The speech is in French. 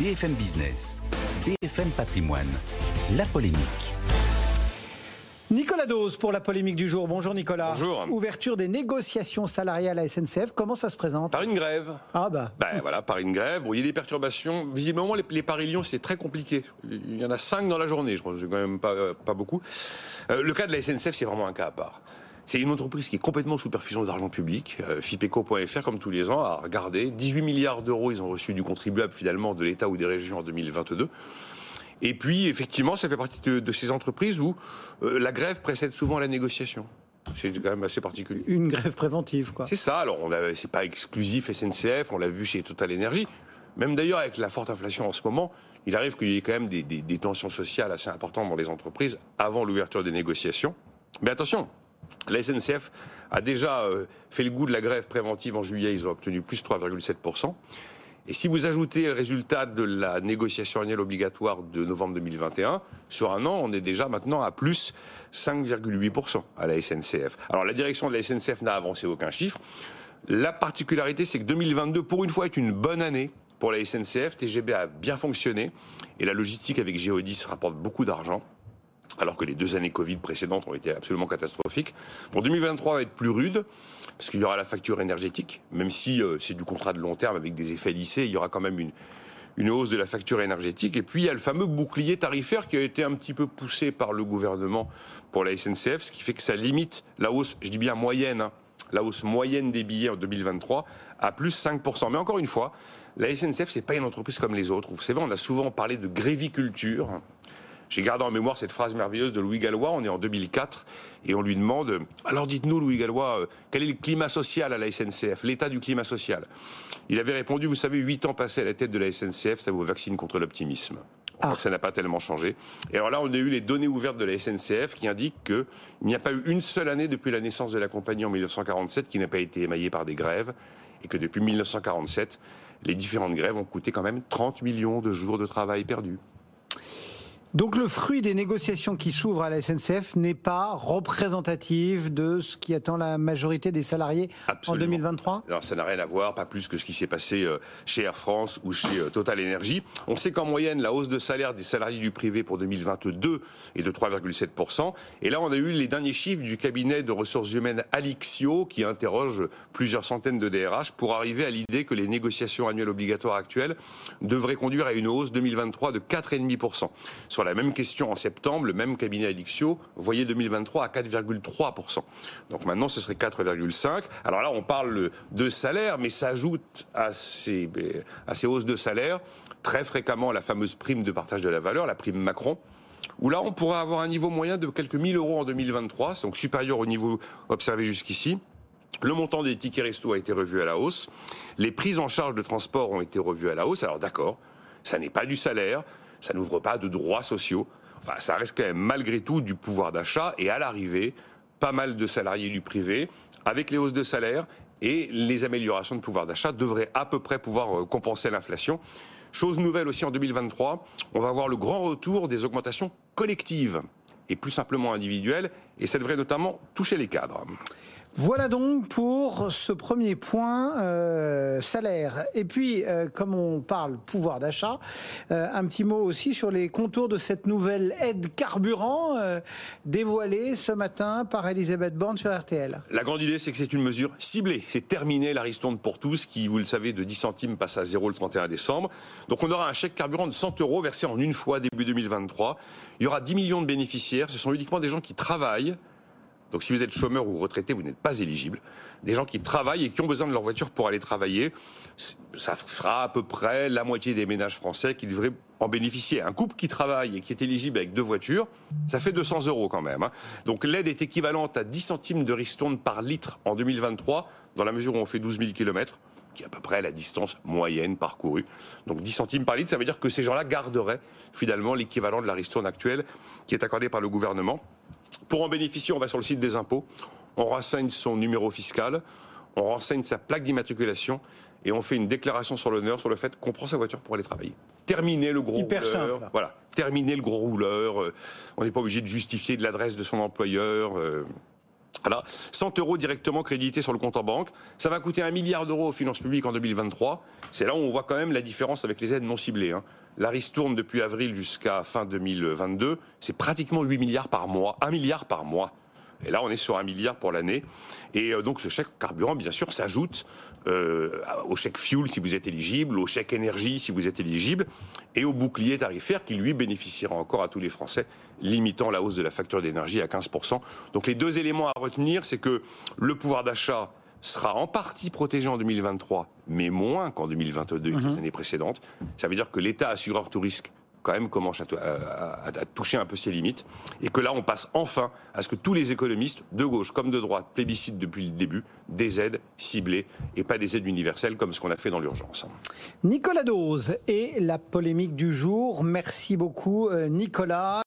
BFM Business, BFM Patrimoine, la polémique. Nicolas Dose pour la polémique du jour. Bonjour Nicolas. Bonjour. Ouverture des négociations salariales à SNCF. Comment ça se présente? Par une grève. Ah bah. Ben voilà, par une grève. Bon, il y a des perturbations. Visiblement, les, les Paris-Lyon, c'est très compliqué. Il y en a cinq dans la journée, je pense. C'est quand même pas, euh, pas beaucoup. Euh, le cas de la SNCF, c'est vraiment un cas à part. C'est une entreprise qui est complètement sous perfusion d'argent public. Euh, Fipeco.fr, comme tous les ans, a regardé. 18 milliards d'euros, ils ont reçu du contribuable finalement de l'État ou des régions en 2022. Et puis, effectivement, ça fait partie de, de ces entreprises où euh, la grève précède souvent la négociation. C'est quand même assez particulier. Une grève préventive, quoi. C'est ça. Alors, c'est pas exclusif SNCF. On l'a vu chez Total Energy. Même d'ailleurs, avec la forte inflation en ce moment, il arrive qu'il y ait quand même des, des- des tensions sociales assez importantes dans les entreprises avant l'ouverture des négociations. Mais attention, la SNCF a déjà euh, fait le goût de la grève préventive en juillet. Ils ont obtenu plus 3,7%. Et si vous ajoutez le résultat de la négociation annuelle obligatoire de novembre 2021, sur un an, on est déjà maintenant à plus 5,8% à la SNCF. Alors la direction de la SNCF n'a avancé aucun chiffre. La particularité, c'est que 2022, pour une fois, est une bonne année pour la SNCF. TGB a bien fonctionné et la logistique avec Géodis rapporte beaucoup d'argent alors que les deux années Covid précédentes ont été absolument catastrophiques. Pour 2023, va être plus rude, parce qu'il y aura la facture énergétique, même si euh, c'est du contrat de long terme avec des effets lissés, il y aura quand même une, une hausse de la facture énergétique. Et puis, il y a le fameux bouclier tarifaire qui a été un petit peu poussé par le gouvernement pour la SNCF, ce qui fait que ça limite la hausse, je dis bien moyenne, hein, la hausse moyenne des billets en 2023 à plus 5%. Mais encore une fois, la SNCF, c'est pas une entreprise comme les autres. Vous savez, on a souvent parlé de gréviculture. J'ai gardé en mémoire cette phrase merveilleuse de Louis Gallois, on est en 2004, et on lui demande, alors dites-nous Louis Gallois, euh, quel est le climat social à la SNCF, l'état du climat social? Il avait répondu, vous savez, 8 ans passés à la tête de la SNCF, ça vous vaccine contre l'optimisme. Ah. ça n'a pas tellement changé. Et alors là, on a eu les données ouvertes de la SNCF qui indiquent qu'il n'y a pas eu une seule année depuis la naissance de la compagnie en 1947 qui n'a pas été émaillée par des grèves, et que depuis 1947, les différentes grèves ont coûté quand même 30 millions de jours de travail perdus. Donc le fruit des négociations qui s'ouvrent à la SNCF n'est pas représentatif de ce qui attend la majorité des salariés en Absolument. 2023 Alors ça n'a rien à voir, pas plus que ce qui s'est passé euh, chez Air France ou chez euh, Total Energy. On sait qu'en moyenne, la hausse de salaire des salariés du privé pour 2022 est de 3,7%. Et là, on a eu les derniers chiffres du cabinet de ressources humaines Alixio qui interroge plusieurs centaines de DRH pour arriver à l'idée que les négociations annuelles obligatoires actuelles devraient conduire à une hausse 2023 de 4,5%. La même question en septembre, le même cabinet Alixio voyait 2023 à 4,3%. Donc maintenant, ce serait 4,5%. Alors là, on parle de salaire, mais s'ajoute à ces, à ces hausses de salaire très fréquemment la fameuse prime de partage de la valeur, la prime Macron, où là, on pourrait avoir un niveau moyen de quelques mille euros en 2023, donc supérieur au niveau observé jusqu'ici. Le montant des tickets resto a été revu à la hausse. Les prises en charge de transport ont été revues à la hausse. Alors d'accord, ça n'est pas du salaire, ça n'ouvre pas de droits sociaux. Enfin, ça reste quand même malgré tout du pouvoir d'achat. Et à l'arrivée, pas mal de salariés du privé, avec les hausses de salaire et les améliorations de pouvoir d'achat, devraient à peu près pouvoir euh, compenser l'inflation. Chose nouvelle aussi en 2023, on va voir le grand retour des augmentations collectives et plus simplement individuelles, et ça devrait notamment toucher les cadres. Voilà donc pour ce premier point euh, salaire. Et puis, euh, comme on parle pouvoir d'achat, euh, un petit mot aussi sur les contours de cette nouvelle aide carburant dévoilée ce matin par Elisabeth Borne sur RTL. La grande idée, c'est que c'est une mesure ciblée. C'est terminé la ristourne pour tous, qui, vous le savez, de 10 centimes passe à 0 le 31 décembre. Donc on aura un chèque carburant de 100 euros versé en une fois début 2023. Il y aura 10 millions de bénéficiaires. Ce sont uniquement des gens qui travaillent. Donc si vous êtes chômeur ou retraité, vous n'êtes pas éligible. Des gens qui travaillent et qui ont besoin de leur voiture pour aller travailler. Ça fera à peu près la moitié des ménages français qui devraient en bénéficier. Un couple qui travaille et qui est éligible avec deux voitures, ça fait 200 euros quand même. hein. Donc l'aide est équivalente à 10 centimes de ristourne par litre en 2023, dans la mesure où on fait 12 000 kilomètres qui est à peu près la distance moyenne parcourue. Donc 10 centimes par litre, ça veut dire que ces gens-là garderaient finalement l'équivalent de la ristourne actuelle qui est accordée par le gouvernement. Pour en bénéficier, on va sur le site des impôts, on renseigne son numéro fiscal, on renseigne sa plaque d'immatriculation et on fait une déclaration sur l'honneur sur le fait qu'on prend sa voiture pour aller travailler. Terminer le gros Hyper rouleur. simple. Voilà, terminer le gros rouleur. euh, on n'est pas obligé de justifier de l'adresse de son employeur. Voilà, 100 euros directement crédités sur le compte en banque. Ça va coûter un milliard d'euros aux finances publiques en 2023. C'est là où on voit quand même la différence avec les aides non ciblées. Hein. La tourne depuis avril jusqu'à fin 2022. C'est pratiquement 8 milliards par mois. 1 milliard par mois. Et là, on est sur un milliard pour l'année. Et euh, donc, ce chèque carburant, bien sûr, s'ajoute euh, au chèque fuel si vous êtes éligible, au chèque énergie si vous êtes éligible, et au bouclier tarifaire qui, lui, bénéficiera encore à tous les Français, limitant la hausse de la facture d'énergie à 15%. Donc, les deux éléments à retenir, c'est que le pouvoir d'achat sera en partie protégé en 2023, mais moins qu'en 2022 et les mhm. années précédentes. Ça veut dire que l'État assureur tout risque quand même commence à, toucher un peu ses limites, et que là on passe enfin à ce que tous les économistes, de gauche comme de droite, plébiscitent depuis le début des aides ciblées et pas des aides universelles comme ce qu'on a fait dans l'urgence. Nicolas Dose et la polémique du jour. Merci beaucoup euh, Nicolas.